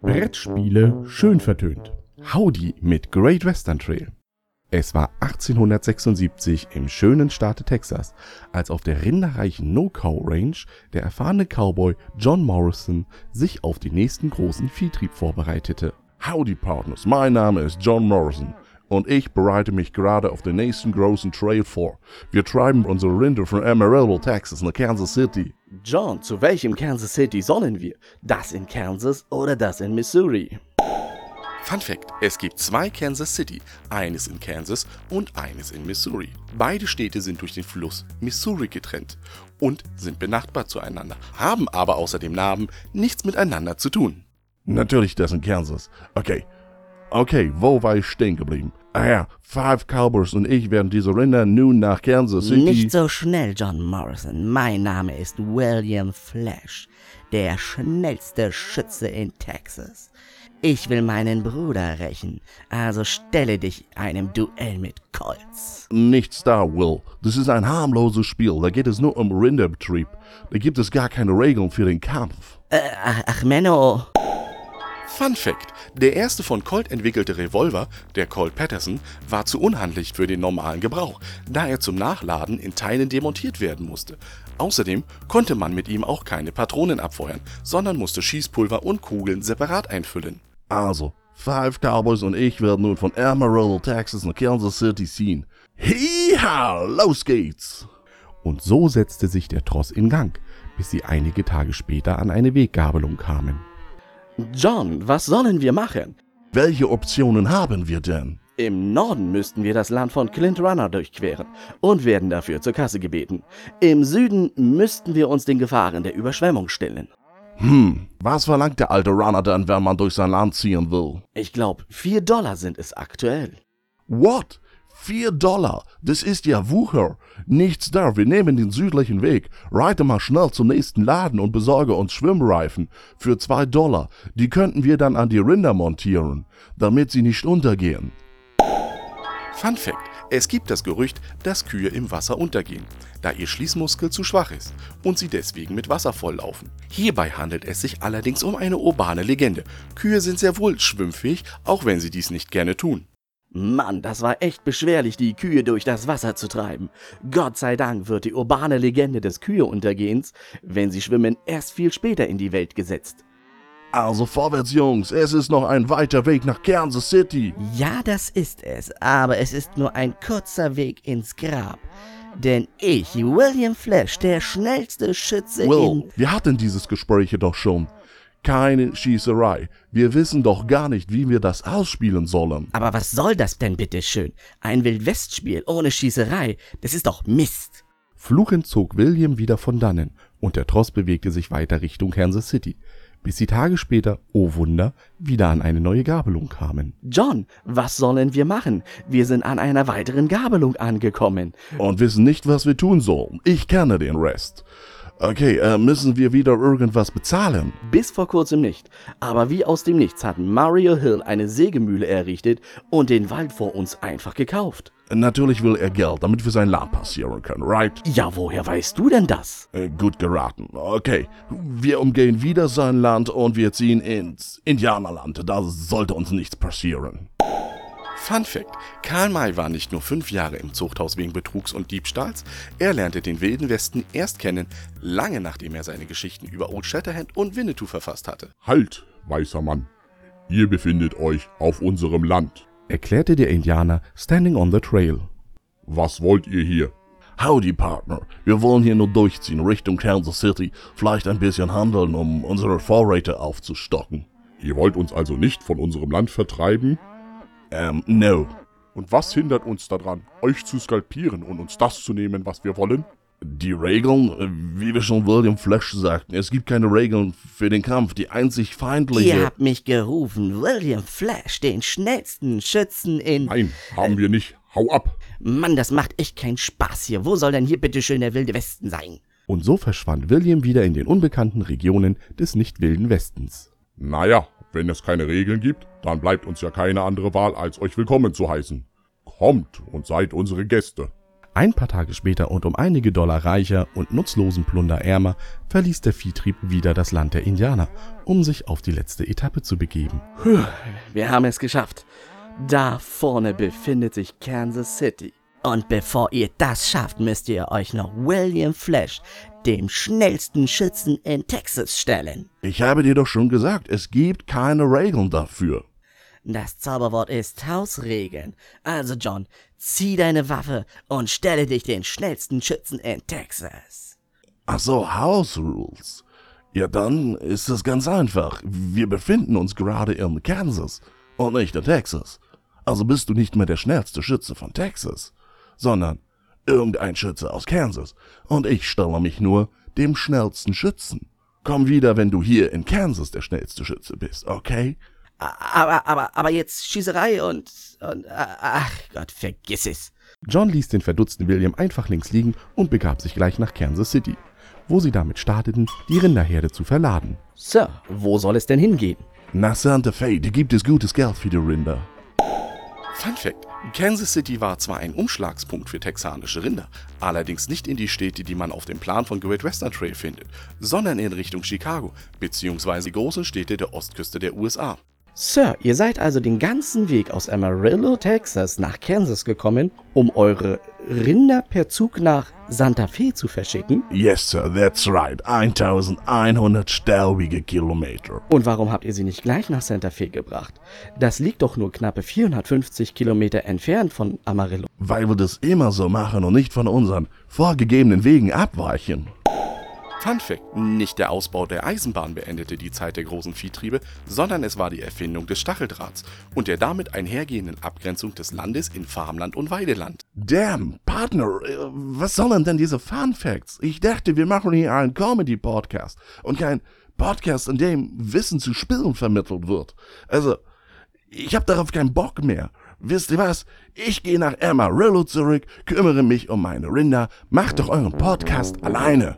Brettspiele schön vertönt. Howdy mit Great Western Trail. Es war 1876 im schönen Staate Texas, als auf der rinderreichen No-Cow Range der erfahrene Cowboy John Morrison sich auf den nächsten großen Viehtrieb vorbereitete. Howdy Partners, mein Name ist John Morrison und ich bereite mich gerade auf den nächsten großen Trail vor. Wir treiben unsere Rinder von Amarillo, Texas nach Kansas City. John, zu welchem Kansas City sollen wir? Das in Kansas oder das in Missouri? Fun Fact: Es gibt zwei Kansas City, eines in Kansas und eines in Missouri. Beide Städte sind durch den Fluss Missouri getrennt und sind benachbart zueinander, haben aber außer dem Namen nichts miteinander zu tun. Natürlich das in Kansas. Okay. Okay, wo war ich stehen geblieben? Ah ja, Five Cowboys und ich werden diese Rinder nun nach Kansas City. Nicht so schnell, John Morrison. Mein Name ist William Flash, der schnellste Schütze in Texas. Ich will meinen Bruder rächen, also stelle dich einem Duell mit Colts. Nichts da, Will. Das ist ein harmloses Spiel. Da geht es nur um Rinderbetrieb. Da gibt es gar keine Regeln für den Kampf. Äh, ach, ach Menno. Fun Fact: Der erste von Colt entwickelte Revolver, der Colt Patterson, war zu unhandlich für den normalen Gebrauch, da er zum Nachladen in Teilen demontiert werden musste. Außerdem konnte man mit ihm auch keine Patronen abfeuern, sondern musste Schießpulver und Kugeln separat einfüllen. Also, Five Cowboys und ich werden nun von Amarillo, Texas nach Kansas City ziehen. Hiha, los geht's! Und so setzte sich der Tross in Gang, bis sie einige Tage später an eine Weggabelung kamen. John, was sollen wir machen? Welche Optionen haben wir denn? Im Norden müssten wir das Land von Clint Runner durchqueren und werden dafür zur Kasse gebeten. Im Süden müssten wir uns den Gefahren der Überschwemmung stellen. Hm, was verlangt der alte Runner denn, wenn man durch sein Land ziehen will? Ich glaube, vier Dollar sind es aktuell. What? Vier Dollar? Das ist ja Wucher. Nichts da, wir nehmen den südlichen Weg. Reite mal schnell zum nächsten Laden und besorge uns Schwimmreifen für zwei Dollar. Die könnten wir dann an die Rinder montieren, damit sie nicht untergehen. Fun Fact: Es gibt das Gerücht, dass Kühe im Wasser untergehen, da ihr Schließmuskel zu schwach ist und sie deswegen mit Wasser volllaufen. Hierbei handelt es sich allerdings um eine urbane Legende. Kühe sind sehr wohl schwimmfähig, auch wenn sie dies nicht gerne tun. Mann, das war echt beschwerlich, die Kühe durch das Wasser zu treiben. Gott sei Dank wird die urbane Legende des Küheuntergehens, wenn sie schwimmen, erst viel später in die Welt gesetzt. Also vorwärts, Jungs, es ist noch ein weiter Weg nach Kansas City. Ja, das ist es, aber es ist nur ein kurzer Weg ins Grab. Denn ich, William Flash, der schnellste Schütze Will, in... wir hatten dieses Gespräch doch schon. Keine Schießerei. Wir wissen doch gar nicht, wie wir das ausspielen sollen. Aber was soll das denn bitteschön? Ein Wildwestspiel ohne Schießerei, das ist doch Mist. Fluchend zog William wieder von dannen und der Tross bewegte sich weiter Richtung Kansas City, bis sie Tage später, oh Wunder, wieder an eine neue Gabelung kamen. John, was sollen wir machen? Wir sind an einer weiteren Gabelung angekommen. Und wissen nicht, was wir tun sollen. Ich kenne den Rest. Okay, äh, müssen wir wieder irgendwas bezahlen? Bis vor kurzem nicht. Aber wie aus dem Nichts hat Mario Hill eine Sägemühle errichtet und den Wald vor uns einfach gekauft. Natürlich will er Geld, damit wir sein Land passieren können, right? Ja, woher weißt du denn das? Äh, gut geraten. Okay, wir umgehen wieder sein Land und wir ziehen ins Indianerland. Da sollte uns nichts passieren. Fun Fact: Karl May war nicht nur fünf Jahre im Zuchthaus wegen Betrugs und Diebstahls, er lernte den Wilden Westen erst kennen, lange nachdem er seine Geschichten über Old Shatterhand und Winnetou verfasst hatte. Halt, weißer Mann. Ihr befindet euch auf unserem Land. Erklärte der Indianer Standing on the Trail. Was wollt ihr hier? Howdy, Partner. Wir wollen hier nur durchziehen, Richtung Kansas City. Vielleicht ein bisschen handeln, um unsere Vorräte aufzustocken. Ihr wollt uns also nicht von unserem Land vertreiben? Ähm, no. Und was hindert uns daran, euch zu skalpieren und uns das zu nehmen, was wir wollen? Die Regeln, äh, wie wir schon William Flash sagten, es gibt keine Regeln für den Kampf. Die einzig feindliche... Ihr habt mich gerufen, William Flash, den schnellsten Schützen in... Nein, haben wir nicht. Hau ab! Mann, das macht echt keinen Spaß hier. Wo soll denn hier bitteschön der wilde Westen sein? Und so verschwand William wieder in den unbekannten Regionen des nicht wilden Westens. Naja, wenn es keine Regeln gibt, dann bleibt uns ja keine andere Wahl, als euch willkommen zu heißen. Kommt und seid unsere Gäste. Ein paar Tage später und um einige Dollar reicher und nutzlosen Plunder ärmer, verließ der Viehtrieb wieder das Land der Indianer, um sich auf die letzte Etappe zu begeben. Puh, wir haben es geschafft. Da vorne befindet sich Kansas City. Und bevor ihr das schafft, müsst ihr euch noch William Flash, dem schnellsten Schützen in Texas, stellen. Ich habe dir doch schon gesagt, es gibt keine Regeln dafür. Das Zauberwort ist Hausregeln. Also John, zieh deine Waffe und stelle dich den schnellsten Schützen in Texas. Ach so, House Rules. Ja, dann ist es ganz einfach. Wir befinden uns gerade in Kansas und nicht in Texas. Also bist du nicht mehr der schnellste Schütze von Texas, sondern irgendein Schütze aus Kansas. Und ich stelle mich nur dem schnellsten Schützen. Komm wieder, wenn du hier in Kansas der schnellste Schütze bist, okay? Aber, aber, aber jetzt Schießerei und, und ach Gott, vergiss es. John ließ den verdutzten William einfach links liegen und begab sich gleich nach Kansas City, wo sie damit starteten, die Rinderherde zu verladen. Sir, wo soll es denn hingehen? Nach Santa Fe, da gibt es gutes Geld für die Rinder. Fun Fact: Kansas City war zwar ein Umschlagspunkt für texanische Rinder, allerdings nicht in die Städte, die man auf dem Plan von Great Western Trail findet, sondern in Richtung Chicago bzw. die großen Städte der Ostküste der USA. Sir, ihr seid also den ganzen Weg aus Amarillo, Texas nach Kansas gekommen, um eure Rinder per Zug nach Santa Fe zu verschicken? Yes, sir, that's right. 1100 stellwige Kilometer. Und warum habt ihr sie nicht gleich nach Santa Fe gebracht? Das liegt doch nur knappe 450 Kilometer entfernt von Amarillo. Weil wir das immer so machen und nicht von unseren vorgegebenen Wegen abweichen. Fun Fact: Nicht der Ausbau der Eisenbahn beendete die Zeit der großen Viehtriebe, sondern es war die Erfindung des Stacheldrahts und der damit einhergehenden Abgrenzung des Landes in Farmland und Weideland. Damn, Partner, äh, was sollen denn diese Fun Facts? Ich dachte, wir machen hier einen Comedy-Podcast und kein Podcast, in dem Wissen zu Spielen vermittelt wird. Also, ich hab darauf keinen Bock mehr. Wisst ihr was? Ich gehe nach Amarillo zurück, kümmere mich um meine Rinder, macht doch euren Podcast alleine.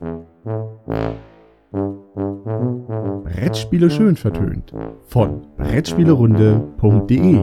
Brettspiele schön vertönt. Von Brettspielerunde.de